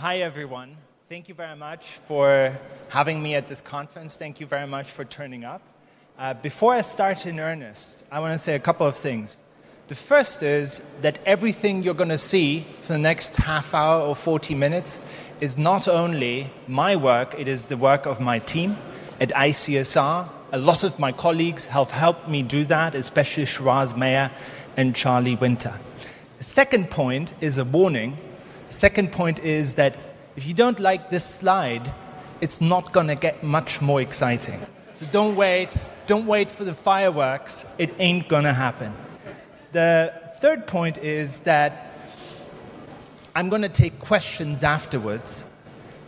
Hi everyone. Thank you very much for having me at this conference. Thank you very much for turning up. Uh, before I start in earnest, I want to say a couple of things. The first is that everything you're going to see for the next half hour or 40 minutes is not only my work, it is the work of my team at ICSR. A lot of my colleagues have helped me do that, especially Shiraz Maher and Charlie Winter. The second point is a warning. Second point is that if you don't like this slide, it's not going to get much more exciting. So don't wait. Don't wait for the fireworks. It ain't going to happen. The third point is that I'm going to take questions afterwards,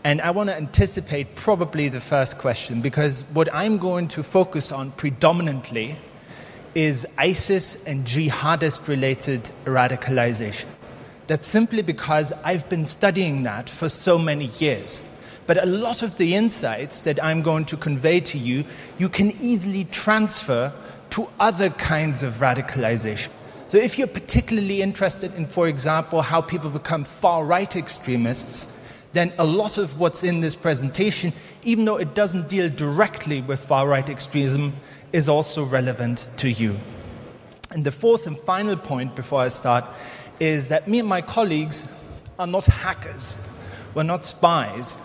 and I want to anticipate probably the first question because what I'm going to focus on predominantly is ISIS and jihadist related radicalization. That's simply because I've been studying that for so many years. But a lot of the insights that I'm going to convey to you, you can easily transfer to other kinds of radicalization. So, if you're particularly interested in, for example, how people become far right extremists, then a lot of what's in this presentation, even though it doesn't deal directly with far right extremism, is also relevant to you. And the fourth and final point before I start is that me and my colleagues are not hackers, we're not spies,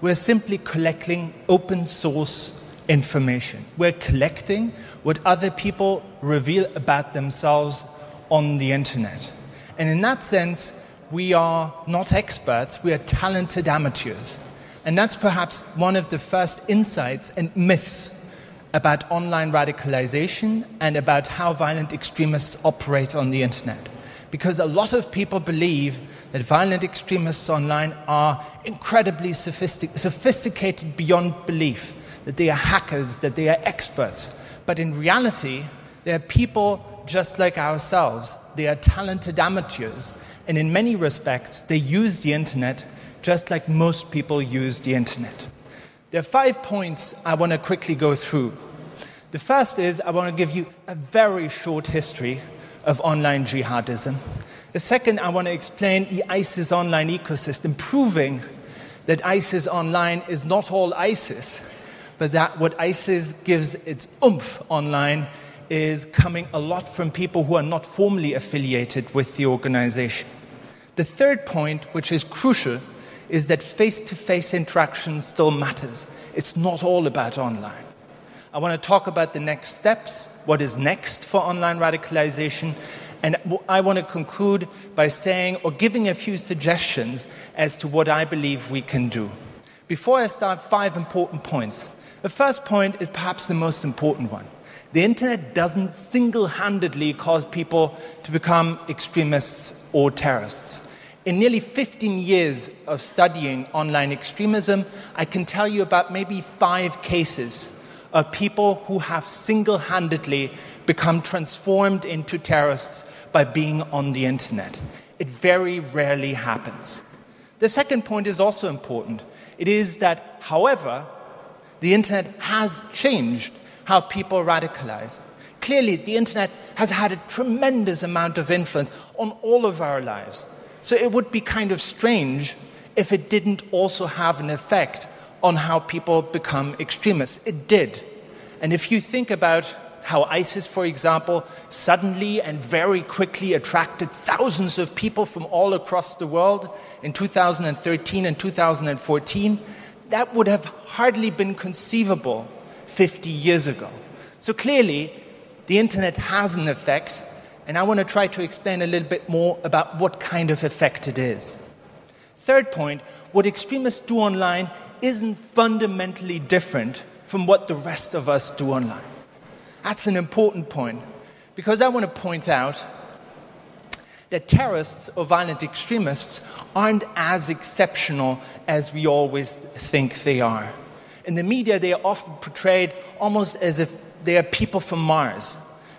we're simply collecting open source information. We're collecting what other people reveal about themselves on the internet. And in that sense, we are not experts, we are talented amateurs. And that's perhaps one of the first insights and myths about online radicalization and about how violent extremists operate on the internet. Because a lot of people believe that violent extremists online are incredibly sophistic- sophisticated beyond belief, that they are hackers, that they are experts. But in reality, they are people just like ourselves. They are talented amateurs, and in many respects, they use the internet just like most people use the internet. There are five points I want to quickly go through. The first is I want to give you a very short history of online jihadism. The second, I want to explain the ISIS online ecosystem, proving that ISIS online is not all ISIS, but that what ISIS gives its oomph online is coming a lot from people who are not formally affiliated with the organization. The third point, which is crucial, is that face to face interaction still matters. It's not all about online. I want to talk about the next steps, what is next for online radicalization, and I want to conclude by saying or giving a few suggestions as to what I believe we can do. Before I start, five important points. The first point is perhaps the most important one. The internet doesn't single handedly cause people to become extremists or terrorists. In nearly 15 years of studying online extremism, I can tell you about maybe five cases of people who have single handedly become transformed into terrorists by being on the internet. It very rarely happens. The second point is also important. It is that, however, the internet has changed how people radicalize. Clearly, the internet has had a tremendous amount of influence on all of our lives. So it would be kind of strange if it didn't also have an effect on how people become extremists. It did. And if you think about how ISIS, for example, suddenly and very quickly attracted thousands of people from all across the world in 2013 and 2014, that would have hardly been conceivable 50 years ago. So clearly, the internet has an effect, and I want to try to explain a little bit more about what kind of effect it is. Third point what extremists do online isn't fundamentally different from what the rest of us do online. That's an important point because I want to point out that terrorists or violent extremists aren't as exceptional as we always think they are. In the media, they are often portrayed almost as if they are people from Mars.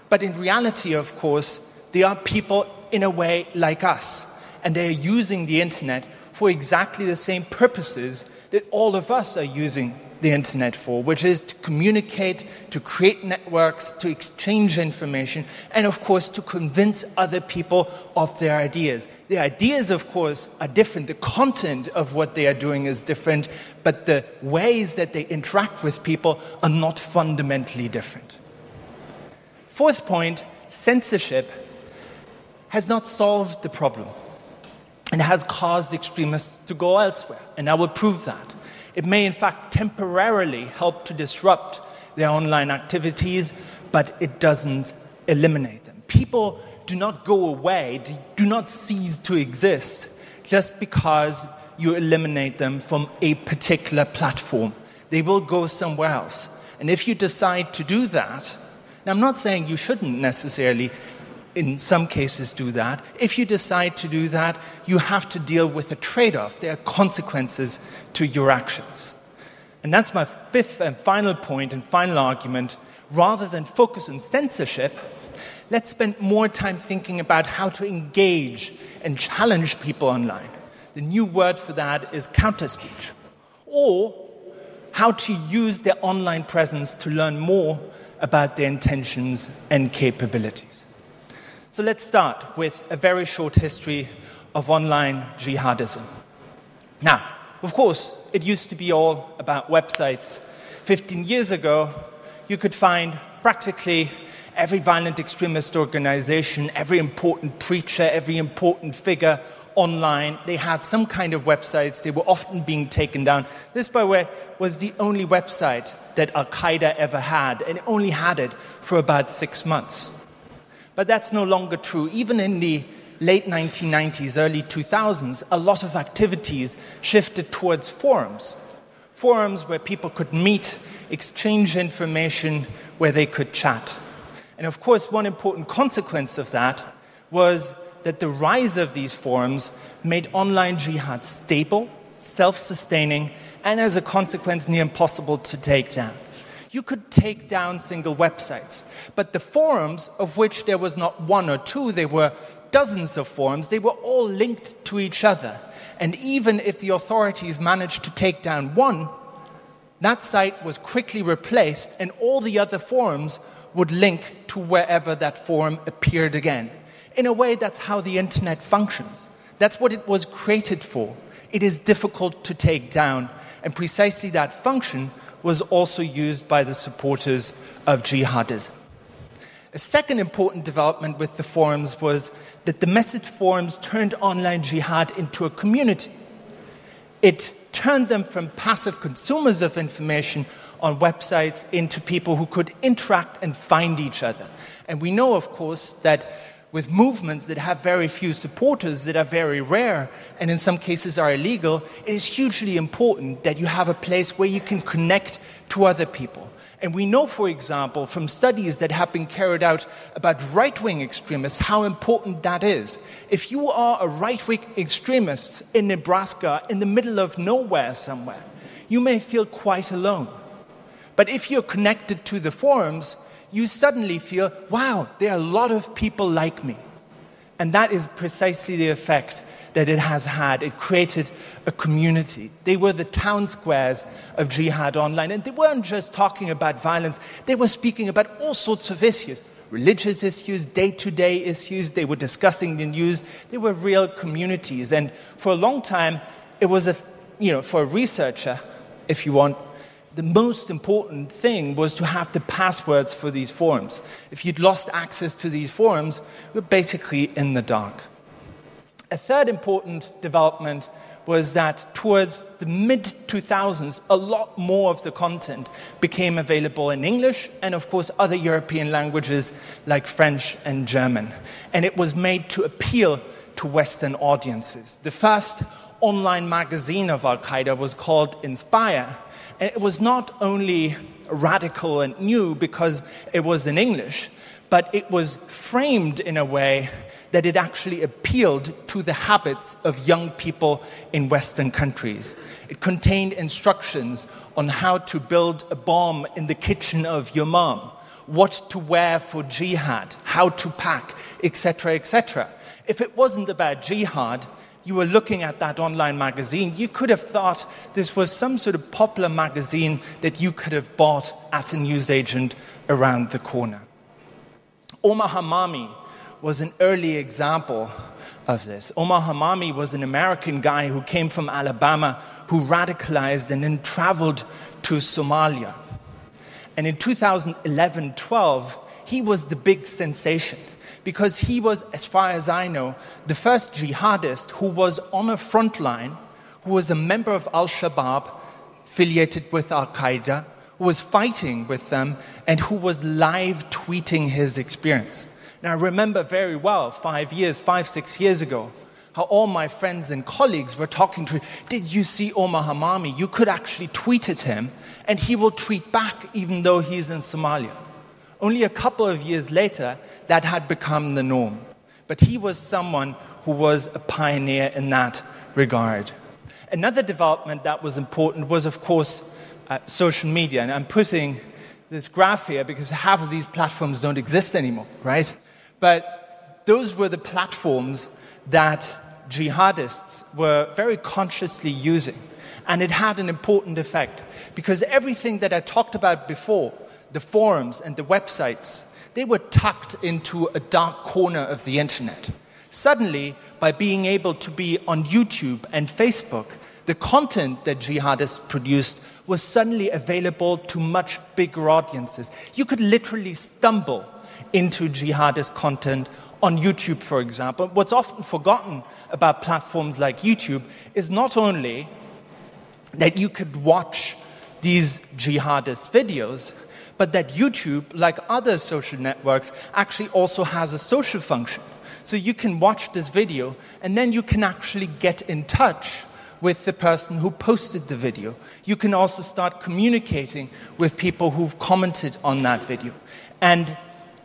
But in reality, of course, they are people in a way like us. And they are using the internet for exactly the same purposes that all of us are using the internet for, which is to communicate, to create networks, to exchange information, and of course to convince other people of their ideas. The ideas, of course, are different. The content of what they are doing is different, but the ways that they interact with people are not fundamentally different. Fourth point censorship has not solved the problem and has caused extremists to go elsewhere, and I will prove that. It may, in fact, temporarily help to disrupt their online activities, but it doesn't eliminate them. People do not go away, do not cease to exist just because you eliminate them from a particular platform. They will go somewhere else. And if you decide to do that, now I'm not saying you shouldn't necessarily in some cases do that. If you decide to do that, you have to deal with a trade off. There are consequences to your actions. And that's my fifth and final point and final argument. Rather than focus on censorship, let's spend more time thinking about how to engage and challenge people online. The new word for that is counter speech. Or how to use their online presence to learn more about their intentions and capabilities. So let's start with a very short history of online jihadism. Now, of course, it used to be all about websites. 15 years ago, you could find practically every violent extremist organization, every important preacher, every important figure online. They had some kind of websites. They were often being taken down. This, by the way, was the only website that Al Qaeda ever had, and it only had it for about six months. But that's no longer true. Even in the late 1990s, early 2000s, a lot of activities shifted towards forums. Forums where people could meet, exchange information, where they could chat. And of course, one important consequence of that was that the rise of these forums made online jihad stable, self sustaining, and as a consequence, near impossible to take down you could take down single websites. But the forums, of which there was not one or two, there were dozens of forums, they were all linked to each other. And even if the authorities managed to take down one, that site was quickly replaced, and all the other forums would link to wherever that forum appeared again. In a way, that's how the internet functions. That's what it was created for. It is difficult to take down, and precisely that function was also used by the supporters of jihadism. A second important development with the forums was that the message forums turned online jihad into a community. It turned them from passive consumers of information on websites into people who could interact and find each other. And we know, of course, that with movements that have very few supporters, that are very rare, and in some cases are illegal, it is hugely important that you have a place where you can connect to other people. And we know, for example, from studies that have been carried out about right wing extremists, how important that is. If you are a right wing extremist in Nebraska, in the middle of nowhere somewhere, you may feel quite alone. But if you're connected to the forums, you suddenly feel, wow, there are a lot of people like me. And that is precisely the effect that it has had. It created a community. They were the town squares of jihad online. And they weren't just talking about violence, they were speaking about all sorts of issues religious issues, day to day issues. They were discussing the news. They were real communities. And for a long time, it was a, you know, for a researcher, if you want, the most important thing was to have the passwords for these forums. If you'd lost access to these forums, you're basically in the dark. A third important development was that towards the mid 2000s, a lot more of the content became available in English and, of course, other European languages like French and German. And it was made to appeal to Western audiences. The first online magazine of Al Qaeda was called Inspire it was not only radical and new because it was in English, but it was framed in a way that it actually appealed to the habits of young people in Western countries. It contained instructions on how to build a bomb in the kitchen of your mom, what to wear for jihad, how to pack, etc., etc. If it wasn't about jihad, you were looking at that online magazine, you could have thought this was some sort of popular magazine that you could have bought at a newsagent around the corner. Omar Hamami was an early example of this. Omar Hamami was an American guy who came from Alabama who radicalized and then traveled to Somalia. And in 2011 12, he was the big sensation because he was, as far as I know, the first jihadist who was on a front line, who was a member of Al Shabaab, affiliated with Al Qaeda, who was fighting with them, and who was live tweeting his experience. Now, I remember very well, five years, five, six years ago, how all my friends and colleagues were talking to, did you see Omar Hamami? You could actually tweet at him, and he will tweet back even though he's in Somalia. Only a couple of years later, that had become the norm. But he was someone who was a pioneer in that regard. Another development that was important was, of course, uh, social media. And I'm putting this graph here because half of these platforms don't exist anymore, right? But those were the platforms that jihadists were very consciously using. And it had an important effect because everything that I talked about before the forums and the websites, they were tucked into a dark corner of the internet. Suddenly, by being able to be on YouTube and Facebook, the content that jihadists produced was suddenly available to much bigger audiences. You could literally stumble into jihadist content on YouTube, for example. What's often forgotten about platforms like YouTube is not only that you could watch these jihadist videos, but that YouTube, like other social networks, actually also has a social function. So you can watch this video and then you can actually get in touch with the person who posted the video. You can also start communicating with people who've commented on that video. And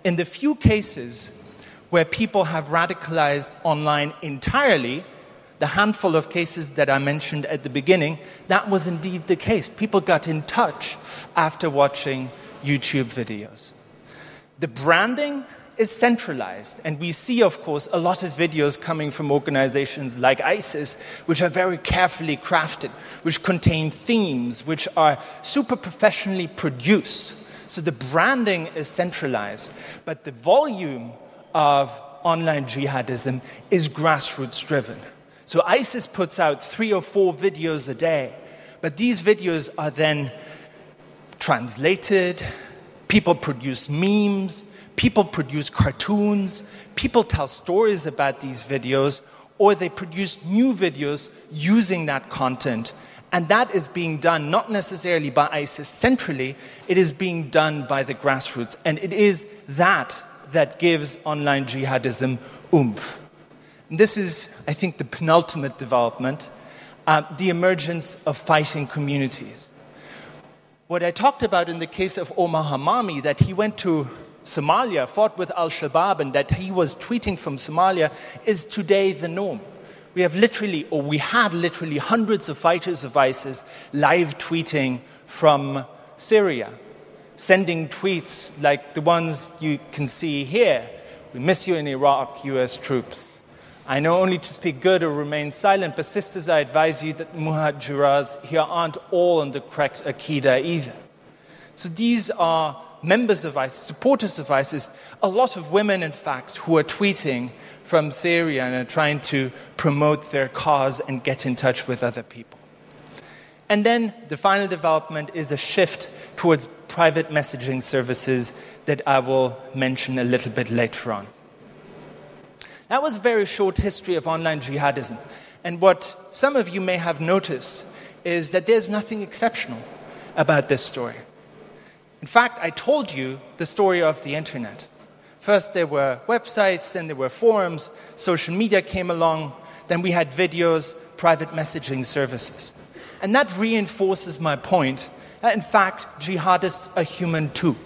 in the few cases where people have radicalized online entirely, the handful of cases that I mentioned at the beginning, that was indeed the case. People got in touch after watching YouTube videos. The branding is centralized, and we see, of course, a lot of videos coming from organizations like ISIS, which are very carefully crafted, which contain themes, which are super professionally produced. So the branding is centralized, but the volume of online jihadism is grassroots driven. So ISIS puts out three or four videos a day, but these videos are then translated, people produce memes, people produce cartoons, people tell stories about these videos, or they produce new videos using that content. And that is being done not necessarily by ISIS centrally, it is being done by the grassroots. And it is that that gives online jihadism oomph. And this is, I think, the penultimate development uh, the emergence of fighting communities. What I talked about in the case of Omar Hamami, that he went to Somalia, fought with Al Shabaab, and that he was tweeting from Somalia, is today the norm. We have literally, or we had literally, hundreds of fighters of ISIS live tweeting from Syria, sending tweets like the ones you can see here. We miss you in Iraq, US troops. I know only to speak good or remain silent, but sisters, I advise you that muhajiras here aren't all on the correct akida either. So these are members of ISIS, supporters of ISIS, a lot of women, in fact, who are tweeting from Syria and are trying to promote their cause and get in touch with other people. And then the final development is a shift towards private messaging services that I will mention a little bit later on. That was a very short history of online jihadism. And what some of you may have noticed is that there's nothing exceptional about this story. In fact, I told you the story of the internet. First, there were websites, then there were forums, social media came along, then we had videos, private messaging services. And that reinforces my point that, in fact, jihadists are human too.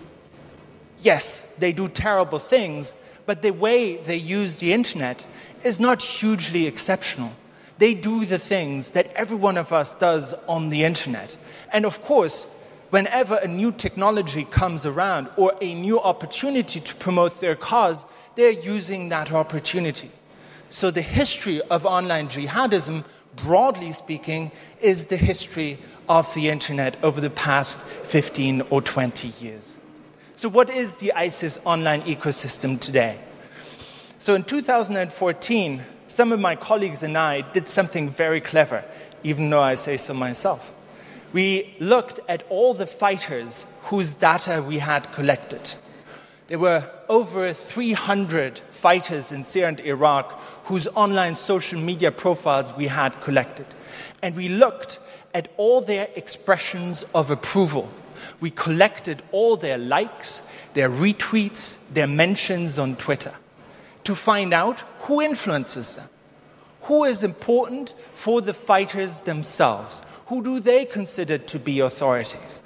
Yes, they do terrible things, but the way they use the internet is not hugely exceptional. They do the things that every one of us does on the internet. And of course, whenever a new technology comes around or a new opportunity to promote their cause, they're using that opportunity. So, the history of online jihadism, broadly speaking, is the history of the internet over the past 15 or 20 years. So, what is the ISIS online ecosystem today? So, in 2014, some of my colleagues and I did something very clever, even though I say so myself. We looked at all the fighters whose data we had collected. There were over 300 fighters in Syria and Iraq whose online social media profiles we had collected. And we looked at all their expressions of approval. We collected all their likes, their retweets, their mentions on Twitter to find out who influences them. Who is important for the fighters themselves? Who do they consider to be authorities?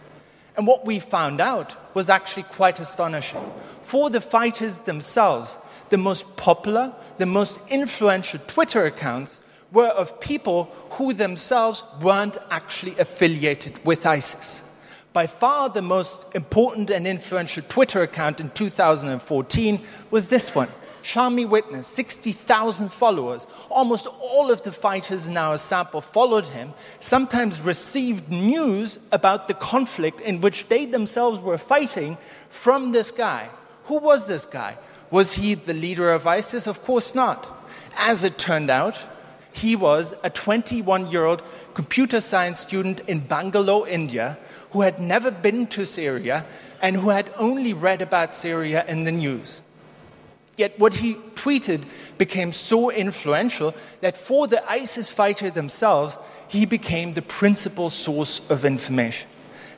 And what we found out was actually quite astonishing for the fighters themselves, the most popular, the most influential Twitter accounts were of people who themselves weren't actually affiliated with ISIS. By far, the most important and influential Twitter account in 2014 was this one ShamiWitness, 60,000 followers. Almost all of the fighters in our sample followed him, sometimes received news about the conflict in which they themselves were fighting from this guy. Who was this guy? Was he the leader of ISIS? Of course not. As it turned out, he was a 21 year old computer science student in Bangalore, India, who had never been to Syria and who had only read about Syria in the news. Yet what he tweeted became so influential that for the ISIS fighter themselves, he became the principal source of information.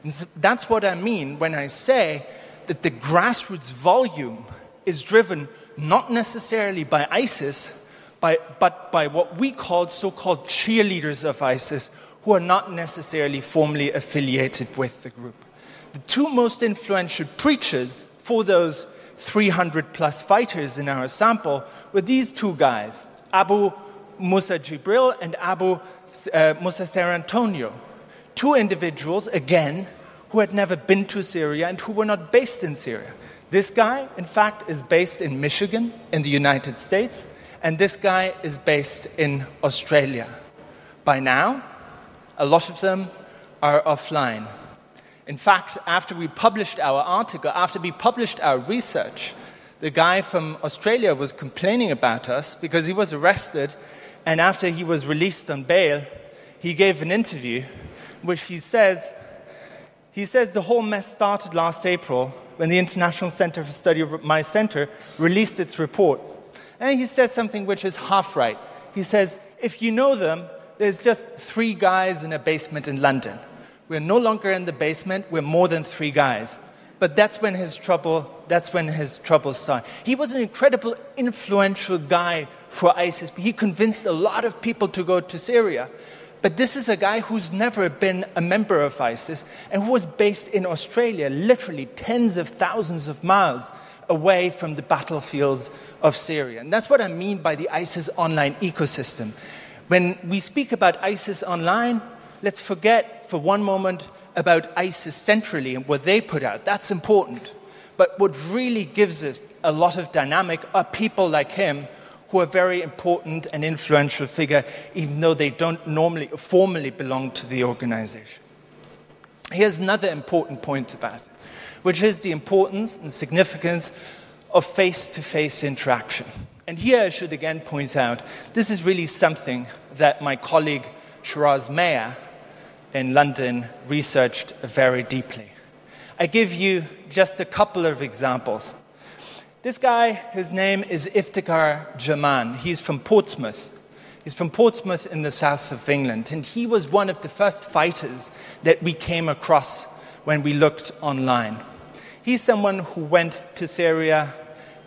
And that's what I mean when I say that the grassroots volume is driven not necessarily by ISIS, by, but by what we call so called cheerleaders of ISIS, who are not necessarily formally affiliated with the group. The two most influential preachers for those 300 plus fighters in our sample were these two guys, Abu Musa Jibril and Abu uh, Musa Cerantonio. Two individuals, again, who had never been to Syria and who were not based in Syria. This guy, in fact, is based in Michigan in the United States, and this guy is based in Australia. By now, a lot of them are offline. In fact, after we published our article, after we published our research, the guy from Australia was complaining about us because he was arrested, and after he was released on bail, he gave an interview which he says he says the whole mess started last April when the International Center for Study of My Center released its report. And he says something which is half right. He says, if you know them, there's just three guys in a basement in London. We're no longer in the basement, we're more than three guys. But that's when his trouble, that's when his trouble started. He was an incredible influential guy for ISIS. He convinced a lot of people to go to Syria. But this is a guy who's never been a member of ISIS and who was based in Australia, literally tens of thousands of miles away from the battlefields of Syria. And that's what I mean by the ISIS online ecosystem. When we speak about ISIS online, let's forget for one moment about ISIS centrally and what they put out. That's important. But what really gives us a lot of dynamic are people like him who are very important and influential figure, even though they don't normally formally belong to the organization. Here's another important point about it, which is the importance and significance of face to face interaction. And here I should again point out this is really something that my colleague Shiraz Maher in London researched very deeply. I give you just a couple of examples. This guy, his name is Iftikhar Jaman. He's from Portsmouth. He's from Portsmouth in the south of England. And he was one of the first fighters that we came across when we looked online. He's someone who went to Syria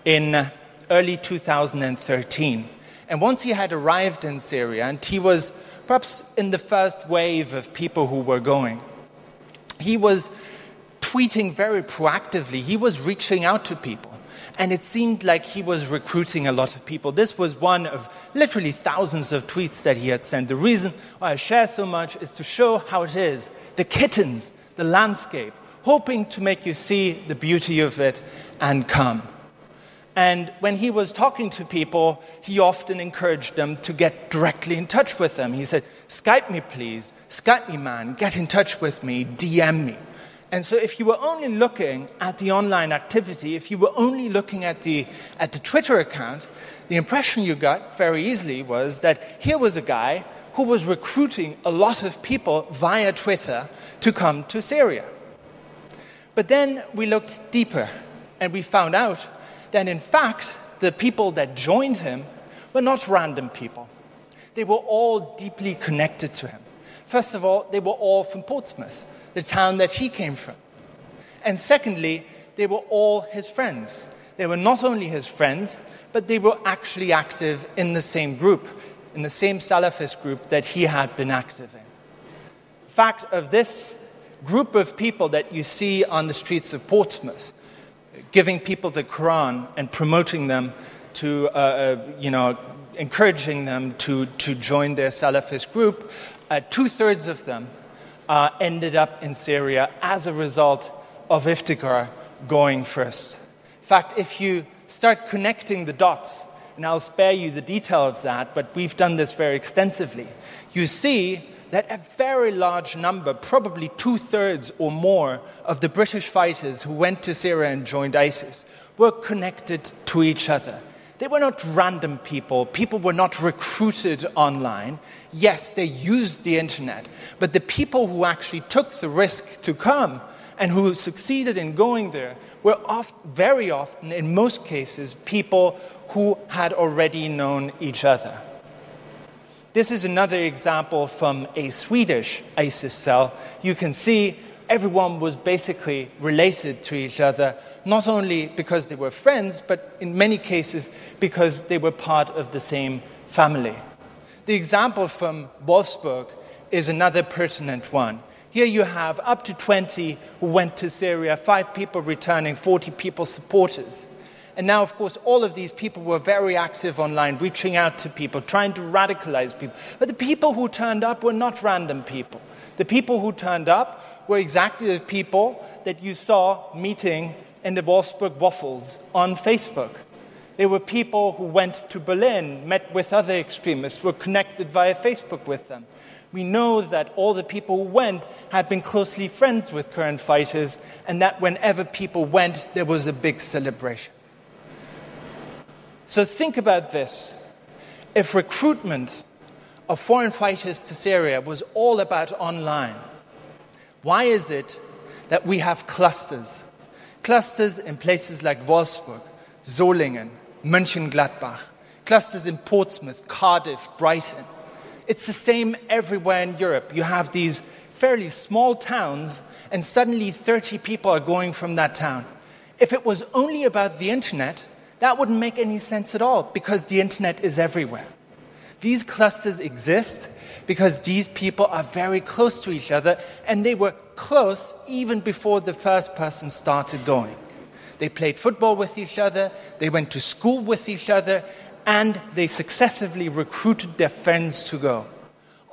in early 2013. And once he had arrived in Syria, and he was perhaps in the first wave of people who were going, he was tweeting very proactively. He was reaching out to people and it seemed like he was recruiting a lot of people. This was one of literally thousands of tweets that he had sent. The reason why I share so much is to show how it is the kittens, the landscape, hoping to make you see the beauty of it and come. And when he was talking to people, he often encouraged them to get directly in touch with them. He said, Skype me, please. Skype me, man. Get in touch with me. DM me. And so, if you were only looking at the online activity, if you were only looking at the, at the Twitter account, the impression you got very easily was that here was a guy who was recruiting a lot of people via Twitter to come to Syria. But then we looked deeper and we found out that, in fact, the people that joined him were not random people. They were all deeply connected to him. First of all, they were all from Portsmouth, the town that he came from. And secondly, they were all his friends. They were not only his friends, but they were actually active in the same group, in the same Salafist group that he had been active in. Fact of this group of people that you see on the streets of Portsmouth, giving people the Quran and promoting them to, uh, uh, you know, encouraging them to, to join their Salafist group, uh, two thirds of them uh, ended up in Syria as a result of Iftikhar going first. In fact, if you start connecting the dots, and I'll spare you the detail of that, but we've done this very extensively, you see that a very large number, probably two thirds or more, of the British fighters who went to Syria and joined ISIS were connected to each other. They were not random people. People were not recruited online. Yes, they used the internet. But the people who actually took the risk to come and who succeeded in going there were oft, very often, in most cases, people who had already known each other. This is another example from a Swedish ISIS cell. You can see everyone was basically related to each other, not only because they were friends, but in many cases because they were part of the same family. The example from Wolfsburg is another pertinent one. Here you have up to 20 who went to Syria, five people returning, 40 people supporters. And now, of course, all of these people were very active online, reaching out to people, trying to radicalize people. But the people who turned up were not random people. The people who turned up were exactly the people that you saw meeting in the Wolfsburg Waffles on Facebook. They were people who went to Berlin, met with other extremists, were connected via Facebook with them. We know that all the people who went had been closely friends with current fighters, and that whenever people went, there was a big celebration. So think about this. If recruitment of foreign fighters to Syria was all about online, why is it that we have clusters? Clusters in places like Wolfsburg, Solingen, Mönchengladbach, clusters in Portsmouth, Cardiff, Brighton. It's the same everywhere in Europe. You have these fairly small towns, and suddenly 30 people are going from that town. If it was only about the internet, that wouldn't make any sense at all because the internet is everywhere. These clusters exist because these people are very close to each other and they were close even before the first person started going. They played football with each other, they went to school with each other, and they successively recruited their friends to go.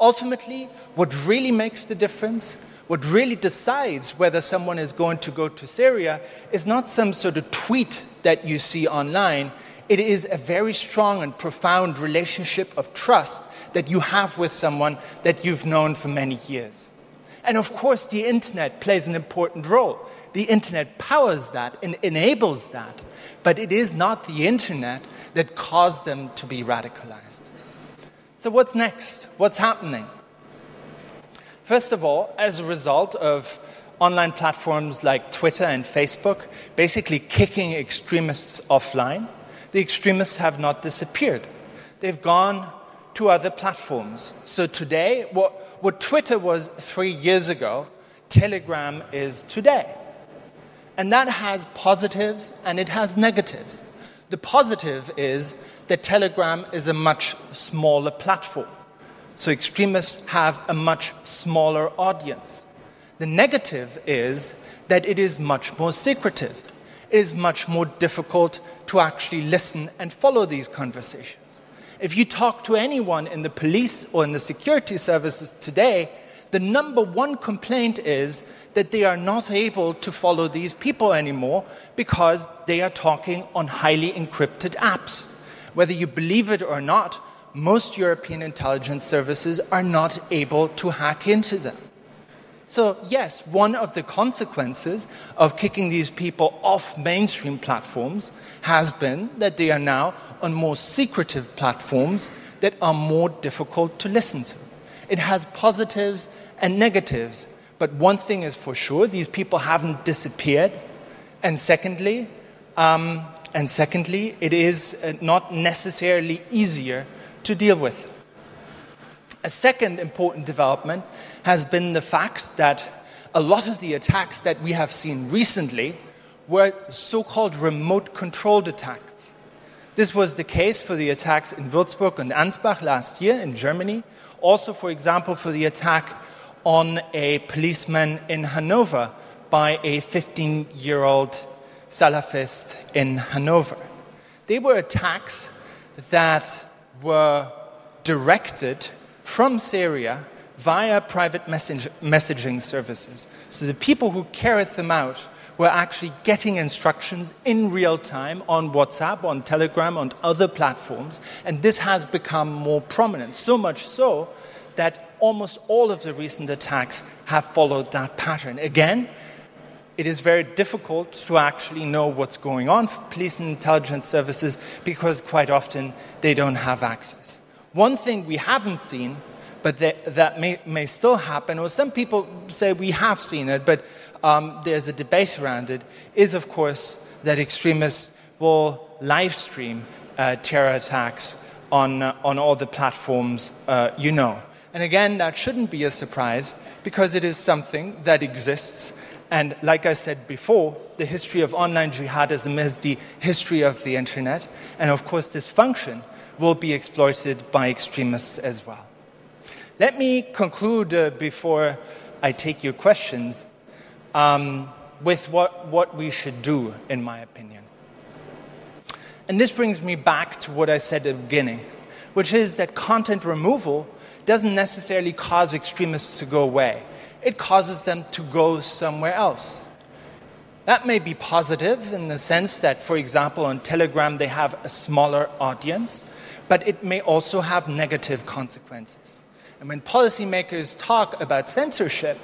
Ultimately, what really makes the difference, what really decides whether someone is going to go to Syria, is not some sort of tweet that you see online, it is a very strong and profound relationship of trust that you have with someone that you've known for many years. And of course, the internet plays an important role. The internet powers that and enables that, but it is not the internet that caused them to be radicalized. So, what's next? What's happening? First of all, as a result of online platforms like Twitter and Facebook basically kicking extremists offline, the extremists have not disappeared. They've gone to other platforms. So today, what, what Twitter was three years ago, Telegram is today. And that has positives and it has negatives. The positive is that Telegram is a much smaller platform. So extremists have a much smaller audience. The negative is that it is much more secretive. It is much more difficult to actually listen and follow these conversations. If you talk to anyone in the police or in the security services today, the number one complaint is that they are not able to follow these people anymore because they are talking on highly encrypted apps. Whether you believe it or not, most European intelligence services are not able to hack into them. So, yes, one of the consequences of kicking these people off mainstream platforms has been that they are now on more secretive platforms that are more difficult to listen to. It has positives and negatives, but one thing is for sure these people haven't disappeared. And secondly, um, and secondly, it is uh, not necessarily easier to deal with. A second important development has been the fact that a lot of the attacks that we have seen recently were so called remote controlled attacks. This was the case for the attacks in Würzburg and Ansbach last year in Germany, also, for example, for the attack on a policeman in Hanover by a 15 year old Salafist in Hanover. They were attacks that were directed from Syria via private message, messaging services. So the people who carried them out were actually getting instructions in real time on WhatsApp, on Telegram, on other platforms, and this has become more prominent. So much so that almost all of the recent attacks have followed that pattern. Again, it is very difficult to actually know what's going on for police and intelligence services because quite often they don't have access. One thing we haven't seen, but that, that may, may, still happen, or some people say we have seen it, but um, there's a debate around it, is of course that extremists will live stream uh, terror attacks on, uh, on all the platforms uh, you know. And again, that shouldn't be a surprise because it is something that exists. And like I said before, the history of online jihadism is the history of the internet. And of course, this function will be exploited by extremists as well. Let me conclude uh, before I take your questions um, with what, what we should do, in my opinion. And this brings me back to what I said at the beginning, which is that content removal doesn't necessarily cause extremists to go away, it causes them to go somewhere else. That may be positive in the sense that, for example, on Telegram they have a smaller audience but it may also have negative consequences. And when policymakers talk about censorship,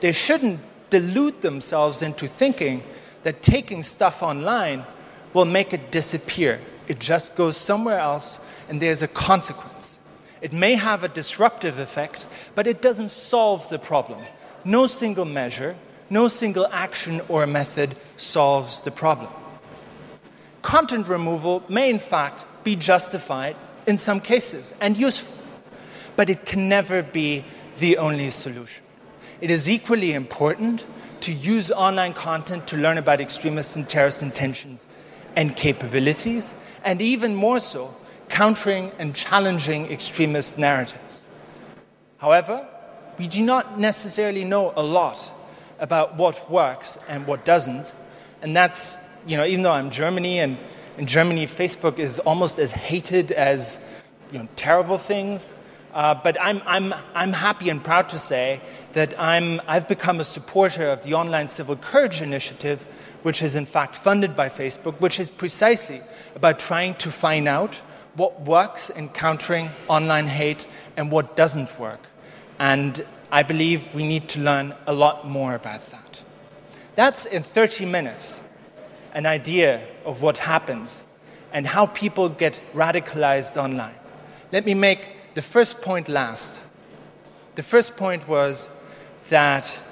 they shouldn't delude themselves into thinking that taking stuff online will make it disappear. It just goes somewhere else, and there's a consequence. It may have a disruptive effect, but it doesn't solve the problem. No single measure, no single action or method solves the problem. Content removal may, in fact, be justified in some cases and useful, but it can never be the only solution. It is equally important to use online content to learn about extremist and terrorist intentions and capabilities, and even more so, countering and challenging extremist narratives. However, we do not necessarily know a lot about what works and what doesn't, and that's, you know, even though I'm Germany and in Germany, Facebook is almost as hated as you know, terrible things. Uh, but I'm, I'm, I'm happy and proud to say that I'm, I've become a supporter of the Online Civil Courage Initiative, which is in fact funded by Facebook, which is precisely about trying to find out what works in countering online hate and what doesn't work. And I believe we need to learn a lot more about that. That's in 30 minutes an idea of what happens and how people get radicalized online. Let me make the first point last. The first point was that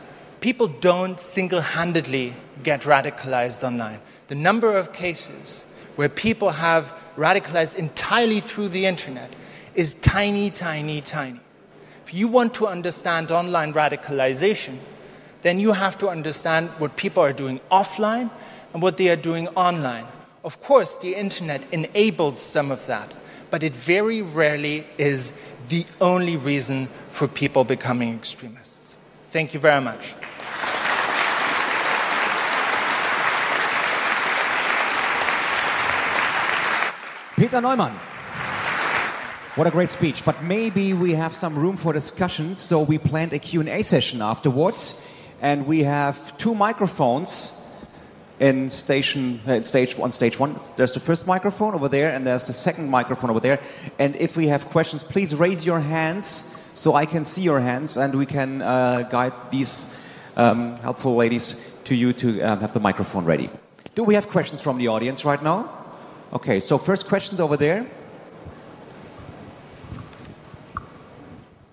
people don't single handedly get radicalized online. The number of cases where people have radicalized entirely through the internet is tiny, tiny, tiny. If you want to understand online radicalization, then you have to understand what people are doing offline and what they are doing online. Of course, the internet enables some of that, but it very rarely is the only reason for people becoming extremists. Thank you very much. Peter Neumann. What a great speech. But maybe we have some room for discussion, so we planned a Q&A session afterwards. And we have two microphones in station uh, stage on stage one. There's the first microphone over there, and there's the second microphone over there. And if we have questions, please raise your hands so I can see your hands, and we can uh, guide these um, helpful ladies to you to um, have the microphone ready. Do we have questions from the audience right now? Okay, so first questions over there.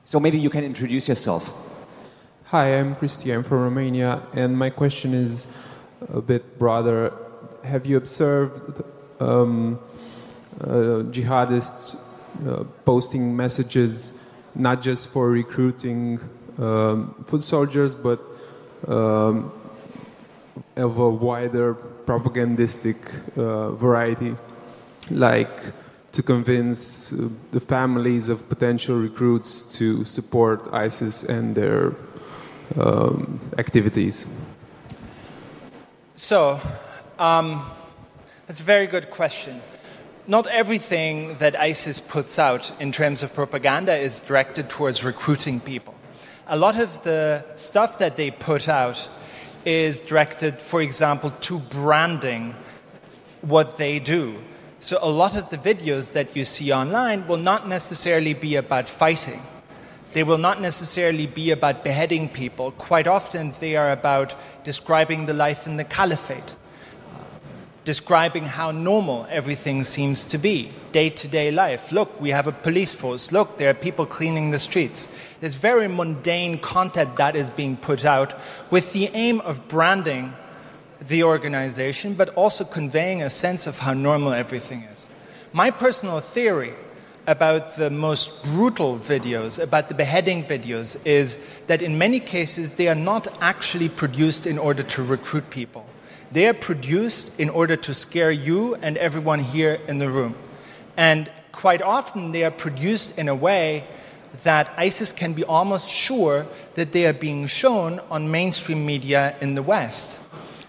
So maybe you can introduce yourself. Hi, I'm Cristi. I'm from Romania, and my question is a bit broader. Have you observed um, uh, jihadists uh, posting messages not just for recruiting um, foot soldiers, but um, of a wider propagandistic uh, variety, like to convince uh, the families of potential recruits to support ISIS and their um, activities? So, um, that's a very good question. Not everything that ISIS puts out in terms of propaganda is directed towards recruiting people. A lot of the stuff that they put out is directed, for example, to branding what they do. So, a lot of the videos that you see online will not necessarily be about fighting they will not necessarily be about beheading people. Quite often, they are about describing the life in the caliphate, describing how normal everything seems to be, day to day life. Look, we have a police force. Look, there are people cleaning the streets. There's very mundane content that is being put out with the aim of branding the organization, but also conveying a sense of how normal everything is. My personal theory about the most brutal videos, about the beheading videos, is that in many cases they are not actually produced in order to recruit people. They are produced in order to scare you and everyone here in the room. And quite often they are produced in a way that ISIS can be almost sure that they are being shown on mainstream media in the West.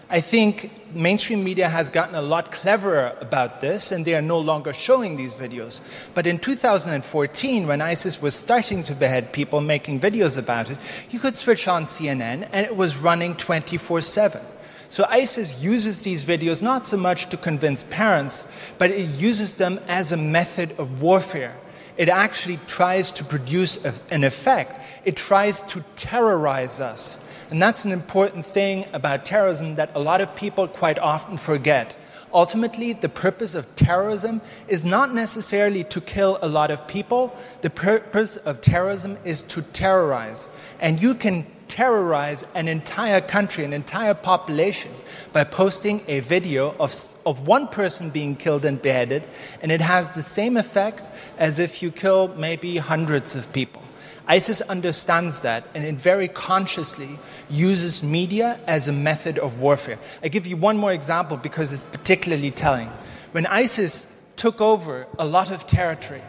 I think mainstream media has gotten a lot cleverer about this, and they are no longer showing these videos. But in 2014, when ISIS was starting to behead people, making videos about it, you could switch on CNN, and it was running 24 7. So ISIS uses these videos not so much to convince parents, but it uses them as a method of warfare. It actually tries to produce an effect. It tries to terrorize us. And that's an important thing about terrorism that a lot of people quite often forget. Ultimately, the purpose of terrorism is not necessarily to kill a lot of people. The purpose of terrorism is to terrorize. And you can terrorize an entire country, an entire population, by posting a video of, of one person being killed and beheaded, and it has the same effect as if you kill maybe hundreds of people. ISIS understands that and it very consciously uses media as a method of warfare. I give you one more example because it's particularly telling. When ISIS took over a lot of territory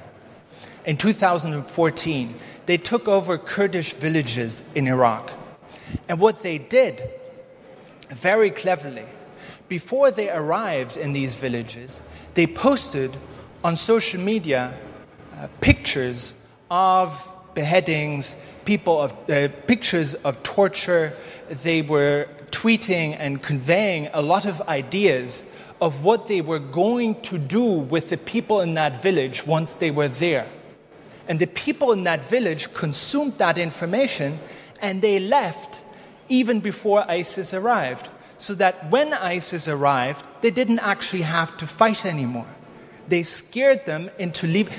in 2014, they took over Kurdish villages in Iraq. And what they did, very cleverly, before they arrived in these villages, they posted on social media uh, pictures of beheadings, people of uh, pictures of torture. They were tweeting and conveying a lot of ideas of what they were going to do with the people in that village once they were there. And the people in that village consumed that information and they left even before ISIS arrived. So that when ISIS arrived, they didn't actually have to fight anymore. They scared them into leaving.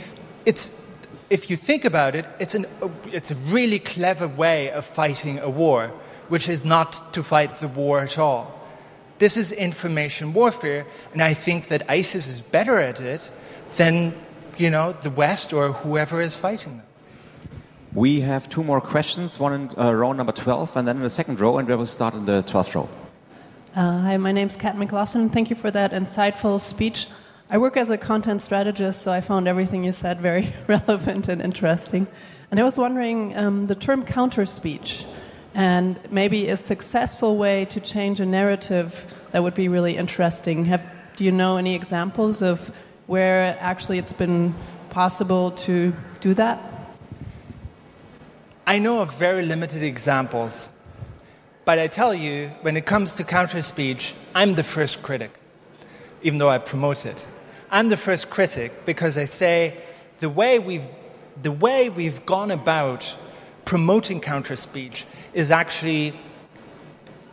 It's if you think about it, it's, an, it's a really clever way of fighting a war, which is not to fight the war at all. This is information warfare, and I think that ISIS is better at it than you know, the West or whoever is fighting them. We have two more questions, one in uh, row number 12 and then in the second row, and we will start in the 12th row. Uh, hi, my name is Kat McLaughlin. Thank you for that insightful speech. I work as a content strategist, so I found everything you said very relevant and interesting. And I was wondering um, the term counter speech and maybe a successful way to change a narrative that would be really interesting. Have, do you know any examples of where actually it's been possible to do that? I know of very limited examples, but I tell you, when it comes to counter speech, I'm the first critic, even though I promote it. I'm the first critic because I say the way we've, the way we've gone about promoting counter speech is actually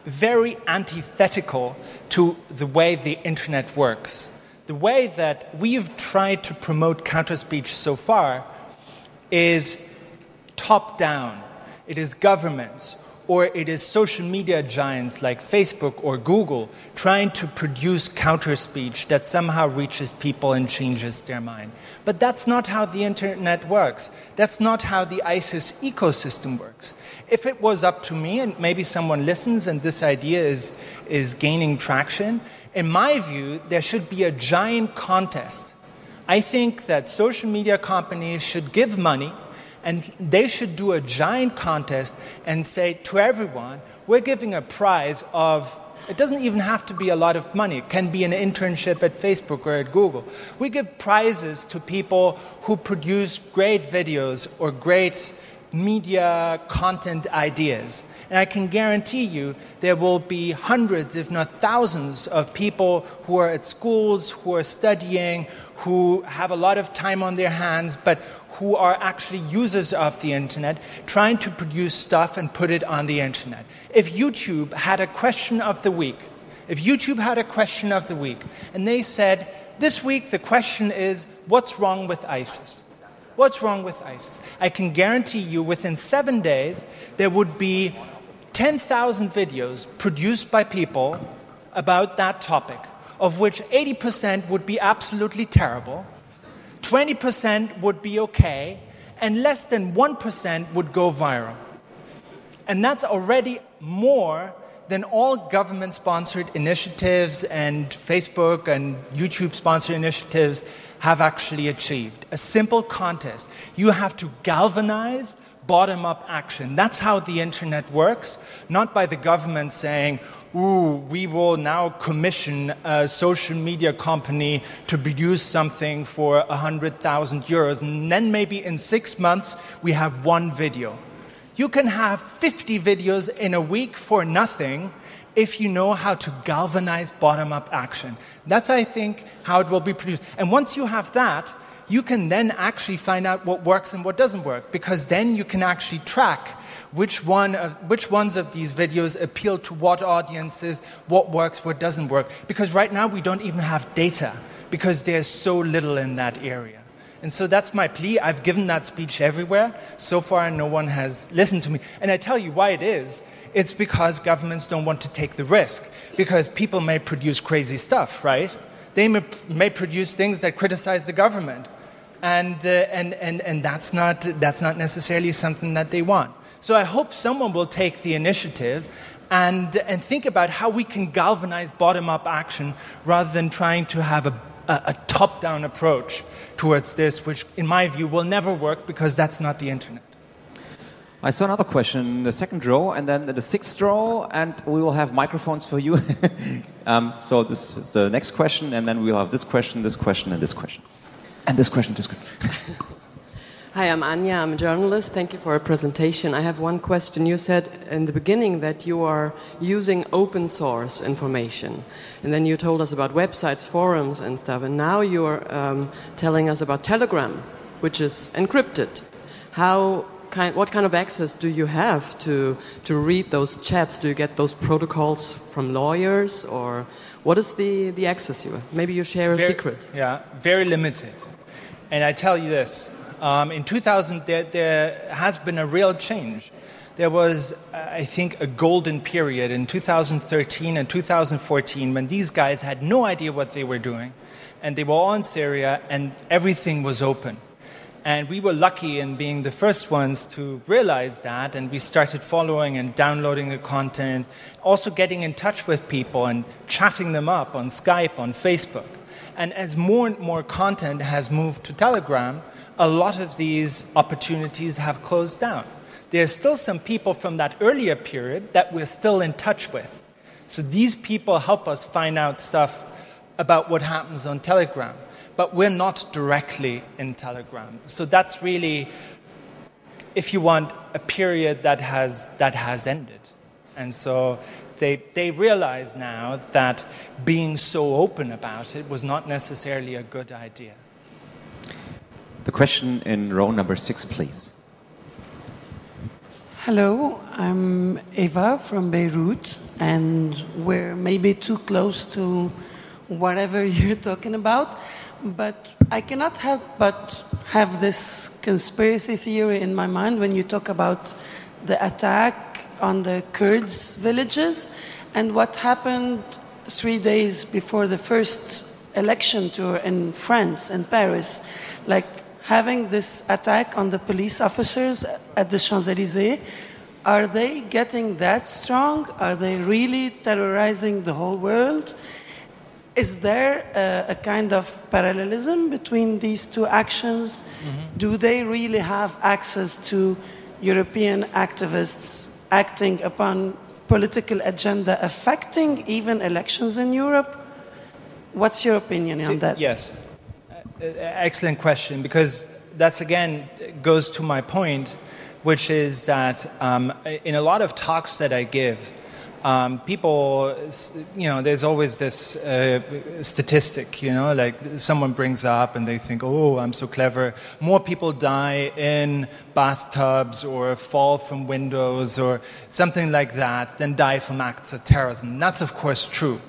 very antithetical to the way the internet works. The way that we've tried to promote counter speech so far is top down. It is governments or it is social media giants like Facebook or Google trying to produce counter speech that somehow reaches people and changes their mind. But that's not how the internet works. That's not how the ISIS ecosystem works. If it was up to me, and maybe someone listens and this idea is, is gaining traction, in my view, there should be a giant contest. I think that social media companies should give money and they should do a giant contest and say to everyone, we're giving a prize of, it doesn't even have to be a lot of money. It can be an internship at Facebook or at Google. We give prizes to people who produce great videos or great media content ideas. And I can guarantee you there will be hundreds, if not thousands, of people who are at schools, who are studying, who have a lot of time on their hands, but who are actually users of the internet trying to produce stuff and put it on the internet. If YouTube had a question of the week, if YouTube had a question of the week, and they said, this week the question is, what's wrong with ISIS? What's wrong with ISIS? I can guarantee you within seven days there would be 10,000 videos produced by people about that topic, of which 80% would be absolutely terrible, 20% would be okay, and less than 1% would go viral. And that's already more than all government sponsored initiatives and Facebook and YouTube sponsored initiatives have actually achieved. A simple contest. You have to galvanize bottom up action. That's how the internet works, not by the government saying, ooh, we will now commission a social media company to produce something for 100,000 euros, and then maybe in six months we have one video. You can have 50 videos in a week for nothing if you know how to galvanize bottom up action. That's, I think, how it will be produced. And once you have that, you can then actually find out what works and what doesn't work, because then you can actually track which, one of, which ones of these videos appeal to what audiences, what works, what doesn't work. Because right now we don't even have data, because there's so little in that area. And so that's my plea. I've given that speech everywhere. So far, no one has listened to me. And I tell you why it is. It's because governments don't want to take the risk. Because people may produce crazy stuff, right? They may, may produce things that criticize the government. And, uh, and, and, and that's, not, that's not necessarily something that they want. So I hope someone will take the initiative and, and think about how we can galvanize bottom up action rather than trying to have a, a, a top down approach towards this, which, in my view, will never work because that's not the internet. I saw another question in the second row and then the sixth row, and we will have microphones for you. um, so this is the next question, and then we'll have this question, this question, and this question. And this question, this question. Hi, I'm Anya. I'm a journalist. Thank you for a presentation. I have one question. You said in the beginning that you are using open source information, and then you told us about websites, forums, and stuff. And now you're um, telling us about Telegram, which is encrypted. How kind, what kind of access do you have to to read those chats? Do you get those protocols from lawyers, or what is the the access you? Have? Maybe you share a very, secret. Yeah, very limited. And I tell you this um, in 2000, there, there, has been a real change. There was, uh, I think, a golden period in 2013 and 2014 when these guys had no idea what they were doing. And they were all in Syria, and everything was open. And we were lucky in being the first ones to realize that, and we started following and downloading the content, also getting in touch with people and chatting them up on Skype, on Facebook. And as more and more content has moved to Telegram, a lot of these opportunities have closed down. There's still some people from that earlier period that we're still in touch with. So these people help us find out stuff about what happens on Telegram. but we're not directly in Telegram. So that's really, if you want, a period that has, that has ended. And so they, they realize now that being so open about it was not necessarily a good idea. The question in row number six, please. Hello, I'm Eva from Beirut, and we're maybe too close to whatever you're talking about, but I cannot help but have this conspiracy theory in my mind when you talk about the attack on the Kurds villages and what happened three days before the first election tour in France, in Paris. Like having this attack on the police officers at the Champs Elysees, are they getting that strong? Are they really terrorizing the whole world? Is there a, a kind of parallelism between these two actions? Mm-hmm. Do they really have access to European activists acting upon political agenda affecting even elections in Europe? What's your opinion See, on that? Yes, excellent question because that's again goes to my point, which is that um, in a lot of talks that I give, um, people, you know, there's always this uh, statistic, you know, like someone brings up and they think, oh, I'm so clever. More people die in bathtubs or fall from windows or something like that than die from acts of terrorism. That's, of course, true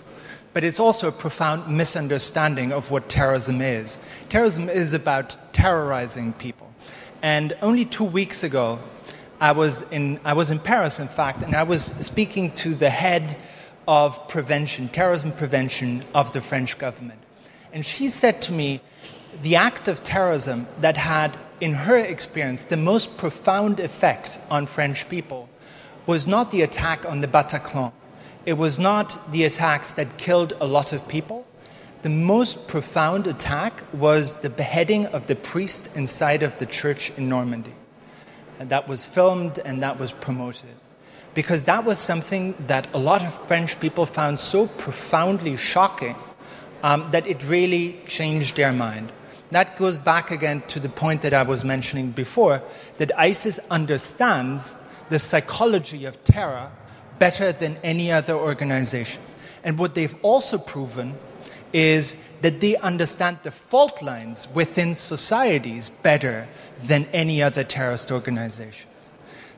but it's also a profound misunderstanding of what terrorism is. Terrorism is about terrorizing people. And only two weeks ago, I was in, I was in Paris, in fact, and I was speaking to the head of prevention, terrorism prevention of the French government. And she said to me, the act of terrorism that had, in her experience, the most profound effect on French people was not the attack on the Bataclan it was not the attacks that killed a lot of people. The most profound attack was the beheading of the priest inside of the church in Normandy. That was filmed and that was promoted. Because that was something that a lot of French people found so profoundly shocking um, that it really changed their mind. That goes back again to the point that I was mentioning before that ISIS understands the psychology of terror better than any other organization. And what they've also proven is that they understand the fault lines within societies better than any other terrorist organizations.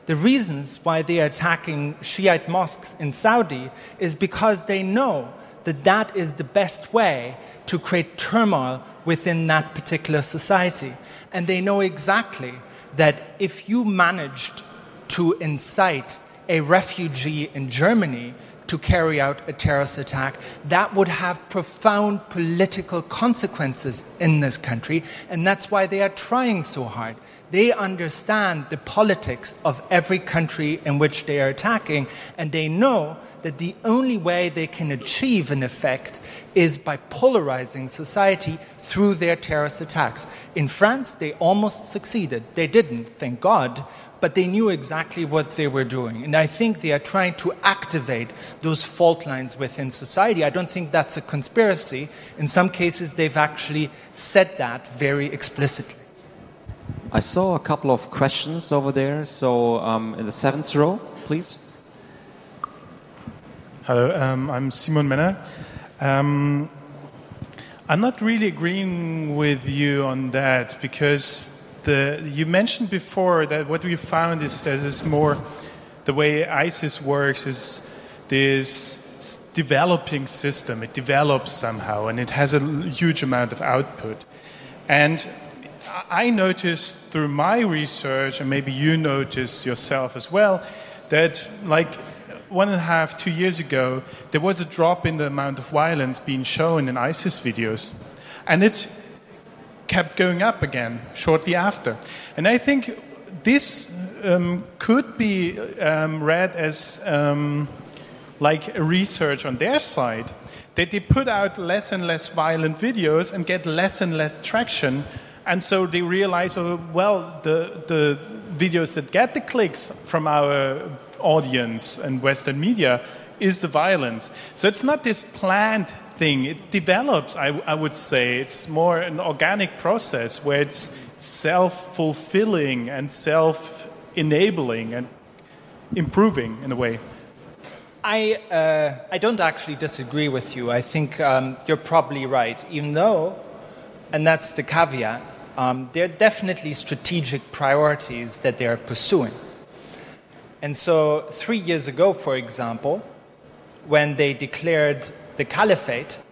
The reasons why they are attacking Shiite mosques in Saudi is because they know that that is the best way to create turmoil within that particular society. And they know exactly that if you managed to incite a refugee in Germany to carry out a terrorist attack, that would have profound political consequences in this country, and that's why they are trying so hard. They understand the politics of every country in which they are attacking, and they know that the only way they can achieve an effect is by polarizing society through their terrorist attacks. In France, they almost succeeded. They didn't, thank God, but they knew exactly what they were doing. And I think they are trying to activate those fault lines within society. I don't think that's a conspiracy. In some cases, they've actually said that very explicitly. I saw a couple of questions over there. So, um, in the seventh row, please. Hello, um, I'm Simon Menner. Um, I'm not really agreeing with you on that because the, you mentioned before that what we found is that it's more the way ISIS works is this developing system. It develops somehow and it has a huge amount of output. And I noticed through my research, and maybe you noticed yourself as well, that like one and a half, two years ago, there was a drop in the amount of violence being shown in ISIS videos. And it kept going up again shortly after. And I think this um, could be um, read as um, like a research on their side that they put out less and less violent videos and get less and less traction. And so they realize, oh, well, the, the videos that get the clicks from our audience and Western media is the violence. So it's not this planned thing. It develops, I, I would say. It's more an organic process where it's self fulfilling and self enabling and improving in a way. I, uh, I don't actually disagree with you. I think um, you're probably right, even though, and that's the caveat, um, there are definitely strategic priorities that they are pursuing. And so, three years ago, for example, when they declared the caliphate,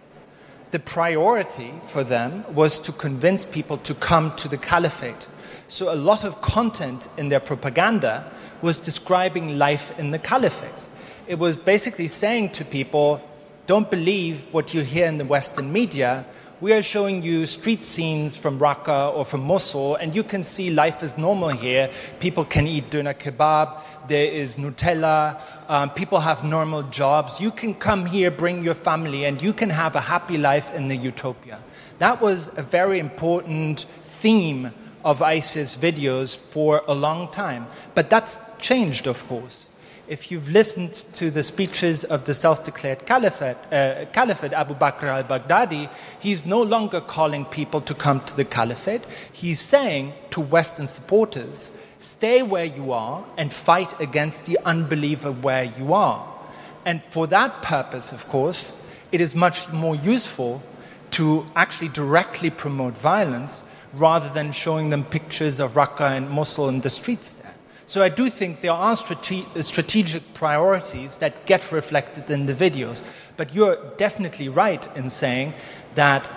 the priority for them was to convince people to come to the caliphate. So, a lot of content in their propaganda was describing life in the caliphate. It was basically saying to people, don't believe what you hear in the Western media. We are showing you street scenes from Raqqa or from Mosul, and you can see life is normal here. People can eat doner kebab, there is Nutella, um, people have normal jobs. You can come here, bring your family, and you can have a happy life in the utopia. That was a very important theme of ISIS videos for a long time. But that's changed, of course if you've listened to the speeches of the self declared caliphate, uh, caliphate, Abu Bakr al Baghdadi, he's no longer calling people to come to the caliphate. He's saying to Western supporters, stay where you are and fight against the unbeliever where you are. And for that purpose, of course, it is much more useful to actually directly promote violence rather than showing them pictures of Raqqa and Mosul in the streets there. So I do think there are strate- strategic priorities that get reflected in the videos. But you're definitely right in saying that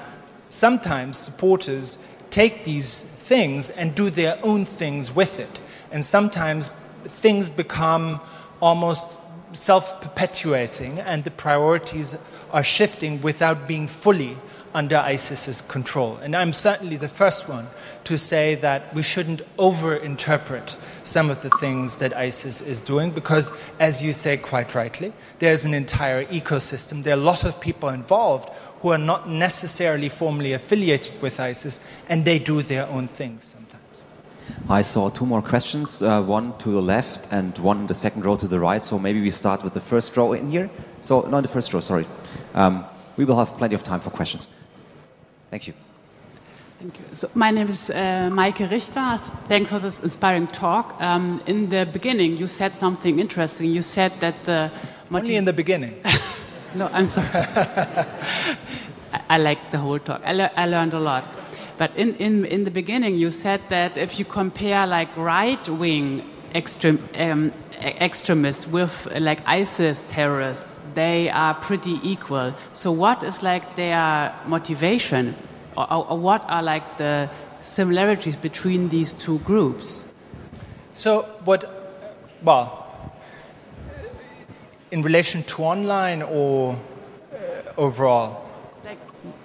sometimes supporters take these things and do their own things with it. And sometimes things become almost self perpetuating and the priorities are shifting without being fully under ISIS's control. And I'm certainly the first one to say that we shouldn't overinterpret some of the things that ISIS is doing because, as you say quite rightly, there's an entire ecosystem. There are a lot of people involved who are not necessarily formally affiliated with ISIS and they do their own things sometimes. I saw two more questions, uh, one to the left and one in the second row to the right. So maybe we start with the first row in here. So, not the first row, sorry. Um, we will have plenty of time for questions. Thank you. Thank you. So my name is uh, Maike Richter. Thanks for this inspiring talk. Um, in the beginning, you said something interesting. You said that the only in the beginning. no, I'm sorry. I, I like the whole talk. I, le I learned a lot. But in, in, in the beginning, you said that if you compare like right wing extrem, um, extremists with like ISIS terrorists, they are pretty equal. So, what is like their motivation? Or, or what are like the similarities between these two groups? So, what, well, in relation to online or uh, overall? Like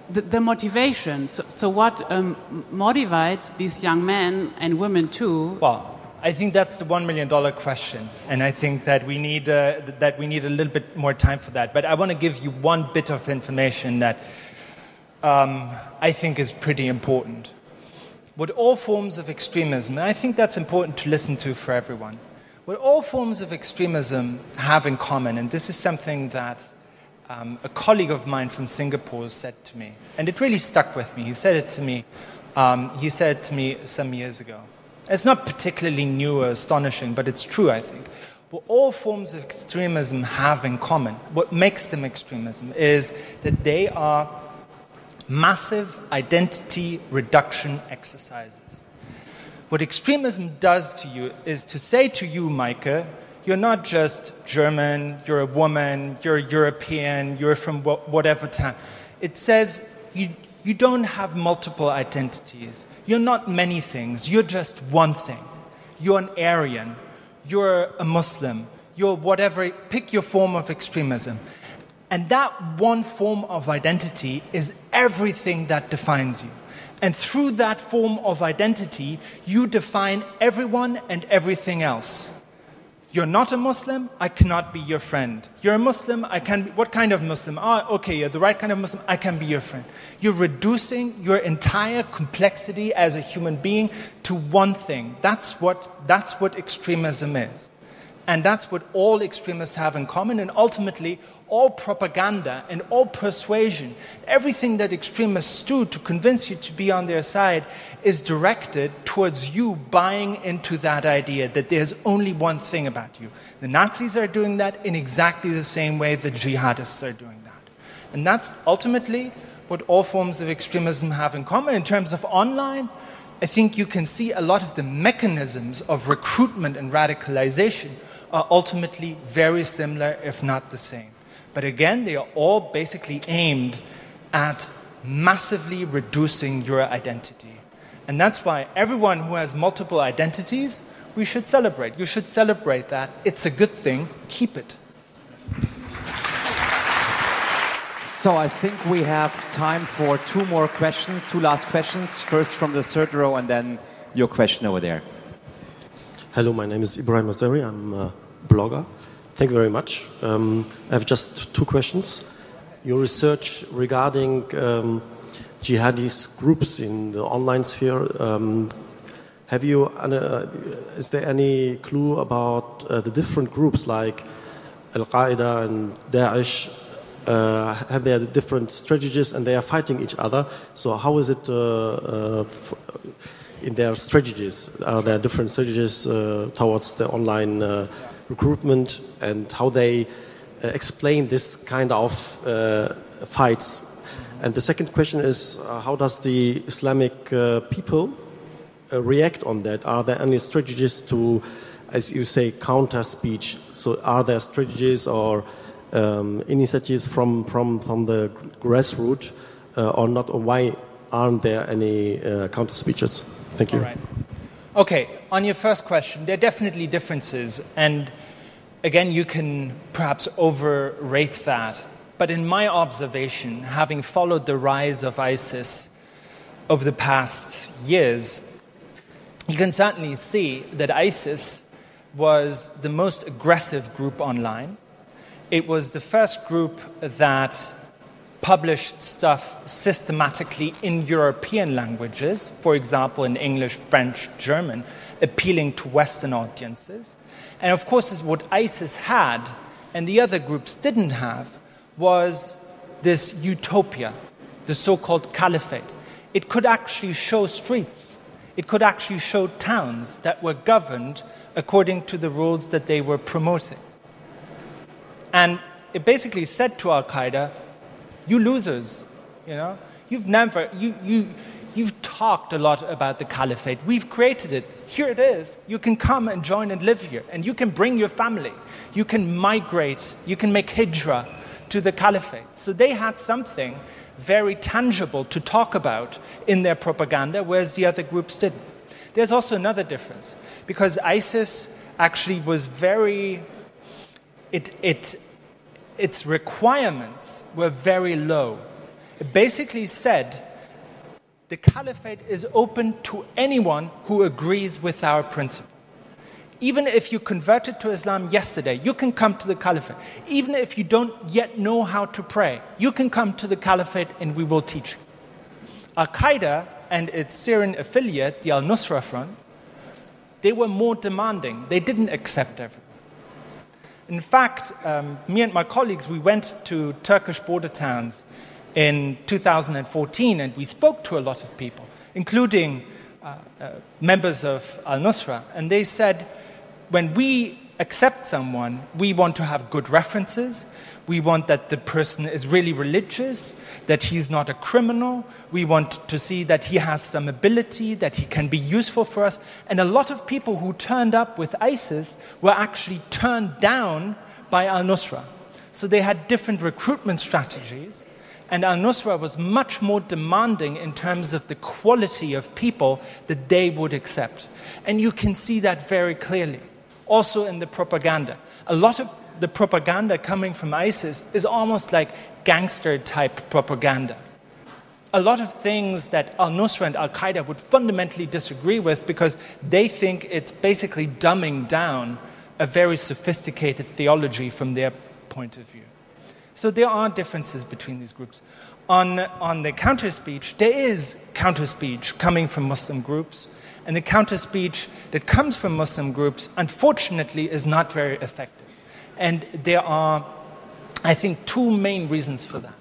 the, the motivation. So, so what um, motivates these young men and women too? Well, I think that's the one million dollar question, and I think that we need uh, that we need a little bit more time for that. But I want to give you one bit of information that um, I think is pretty important. What all forms of extremism, and I think that's important to listen to for everyone, what all forms of extremism have in common, and this is something that um, a colleague of mine from Singapore said to me, and it really stuck with me. He said it to me. Um, he said to me some years ago. It's not particularly new or astonishing, but it's true, I think. What all forms of extremism have in common, what makes them extremism, is that they are massive identity reduction exercises. What extremism does to you is to say to you, Maike, you're not just German, you're a woman, you're European, you're from whatever town. It says you, you don't have multiple identities. You're not many things. You're just one thing. You're an Aryan. You're a Muslim. You're whatever. Pick your form of extremism. And that one form of identity is everything that defines you. And through that form of identity, you define everyone and everything else. You're not a Muslim, I cannot be your friend. You're a Muslim, I can be, what kind of Muslim? Ah, okay, you're the right kind of Muslim, I can be your friend. You're reducing your entire complexity as a human being to one thing. That's what, that's what extremism is. And that's what all extremists have in common. And ultimately, all propaganda and all persuasion, everything that extremists do to convince you to be on their side, is directed towards you buying into that idea that there's only one thing about you. The Nazis are doing that in exactly the same way the jihadists are doing that. And that's ultimately what all forms of extremism have in common. In terms of online, I think you can see a lot of the mechanisms of recruitment and radicalization are ultimately very similar, if not the same. But again, they are all basically aimed at massively reducing your identity. And that's why everyone who has multiple identities, we should celebrate. You should celebrate that. It's a good thing. Keep it. So I think we have time for two more questions, two last questions. First from the third row, and then your question over there. Hello, my name is Ibrahim Azari. I'm a blogger. Thank you very much. Um, I have just two questions. Your research regarding um, jihadist groups in the online sphere. Um, have you? Uh, is there any clue about uh, the different groups like Al Qaeda and Daesh? Uh, have they different strategies and they are fighting each other? So how is it? Uh, uh, in their strategies? Are there different strategies uh, towards the online recruitment and how they uh, explain this kind of uh, fights? And the second question is uh, how does the Islamic uh, people react on that? Are there any strategies to, as you say, counter speech? So are there strategies or um, initiatives from, from, from the grassroots or not? Or why aren't there any counter speeches? Thank you. Okay, on your first question, there are definitely differences. And again, you can perhaps overrate that. But in my observation, having followed the rise of ISIS over the past years, you can certainly see that ISIS was the most aggressive group online. It was the first group that published stuff systematically in European languages, for example, in English, French, German, appealing to Western audiences. And of course, what ISIS had and the other groups didn't have was this utopia, the so called caliphate. It could actually show streets, it could actually show towns that were governed according to the rules that they were promoting. And it basically said to Al Qaeda, you losers, you know, you've never, you, you, you've talked a lot about the caliphate. We've created it. Here it is. You can come and join and live here, and you can bring your family. You can migrate. You can make hijrah to the caliphate. So they had something very tangible to talk about in their propaganda, whereas the other groups didn't. There's also another difference because ISIS actually was very, it, it its requirements were very low. It basically said the caliphate is open to anyone who agrees with our principle. Even if you converted to Islam yesterday, you can come to the caliphate. Even if you don't yet know how to pray, you can come to the caliphate and we will teach you. Al Qaeda and its Syrian affiliate, the Al Nusra Front, they were more demanding. They didn't accept everything. In fact, um, me and my colleagues, we went to Turkish border towns in 2014 and we spoke to a lot of people, including uh, uh, members of Al Nusra. And they said, when we accept someone, we want to have good references, we want that the person is really religious, that he's not a criminal. We want to see that he has some ability, that he can be useful for us. And a lot of people who turned up with ISIS were actually turned down by al Nusra. So they had different recruitment strategies. And al Nusra was much more demanding in terms of the quality of people that they would accept. And you can see that very clearly. Also in the propaganda. A lot of the propaganda coming from ISIS is almost like gangster type propaganda. A lot of things that al Nusra and Al Qaeda would fundamentally disagree with because they think it's basically dumbing down a very sophisticated theology from their point of view. So there are differences between these groups. On, on the counter speech, there is counter speech coming from Muslim groups. and the counter speech that comes from Muslim groups, unfortunately, is not very effective. And there are, I think, two main reasons for that.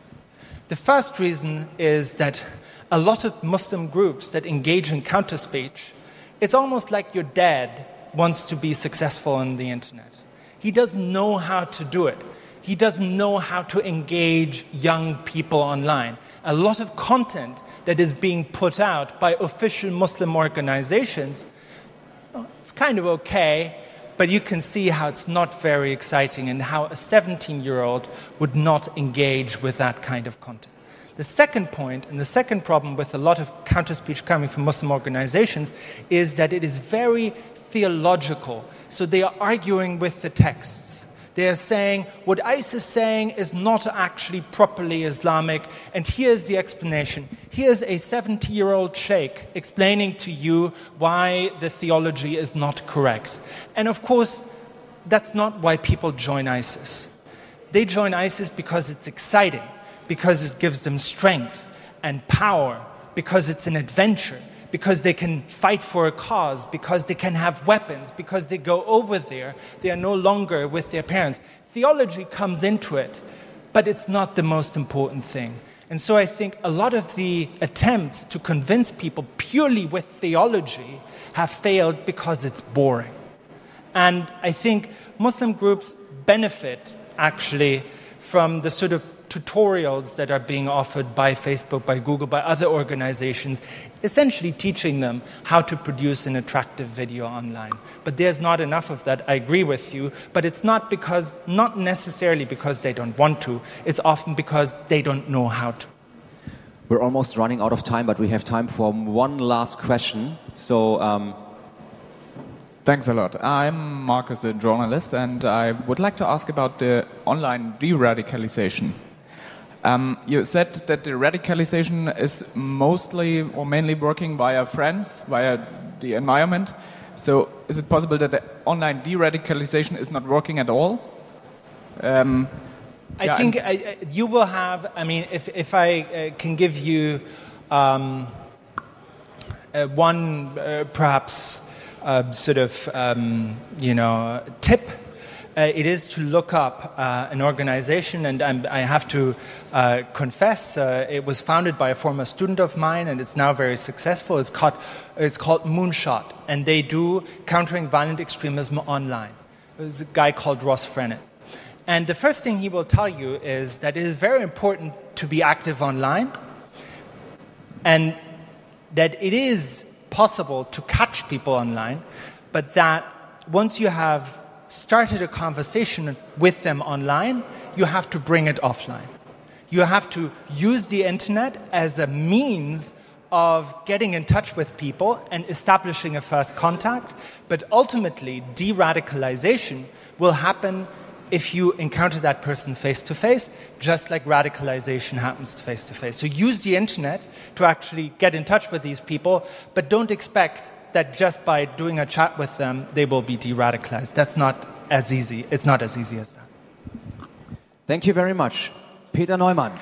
The first reason is that a lot of Muslim groups that engage in counter speech, it's almost like your dad wants to be successful on the internet. He doesn't know how to do it. He doesn't know how to engage young people online. A lot of content that is being put out by official Muslim organizations, it's kind of okay, but you can see how it's not very exciting and how a 17 year old would not engage with that kind of content. The second point, and the second problem with a lot of counter speech coming from Muslim organizations, is that it is very theological. So they are arguing with the texts. They are saying what ISIS is saying is not actually properly Islamic, and here's the explanation. Here's a 70 year old sheikh explaining to you why the theology is not correct. And of course, that's not why people join ISIS. They join ISIS because it's exciting, because it gives them strength and power, because it's an adventure because they can fight for a cause, because they can have weapons, because they go over there. They are no longer with their parents. Theology comes into it, but it's not the most important thing. And so I think a lot of the attempts to convince people purely with theology have failed because it's boring. And I think Muslim groups benefit actually from the sort of tutorials that are being offered by Facebook, by Google, by other organizations, essentially teaching them how to produce an attractive video online. But there's not enough of that, I agree with you, but it's not because, not necessarily because they don't want to, it's often because they don't know how to. We're almost running out of time, but we have time for one last question. So, um, Thanks a lot. I'm Marcus, a journalist, and I would like to ask about the online de radicalization. Um, you said that the radicalization is mostly or mainly working via friends, via the environment. So, is it possible that the online de radicalization is not working at all? Um, I yeah, think I, you will have, I mean, if, if I uh, can give you um, uh, one uh, perhaps uh, sort of, um, you know, tip it is to look up uh, an organization, and I'm, i have to uh, confess, uh, it was founded by a former student of mine, and it's now very successful. It's called, it's called Moonshot, and they do countering violent extremism online. There's a guy called Ross Frenett. And the first thing he will tell you is that it is very important to be active online, and that it is possible to catch people online, but that once you have started a conversation with them online, you have to bring it offline. You have to use the internet as a means of getting in touch with people and establishing a first contact. But ultimately, de radicalization will happen if you encounter that person face to face, just like radicalization happens face to face. So use the internet to actually get in touch with these people, but don't expect that just by doing a chat with them, they will be de radicalized. That's not as easy. It's not as easy as that. Thank you very much. Peter Neumann.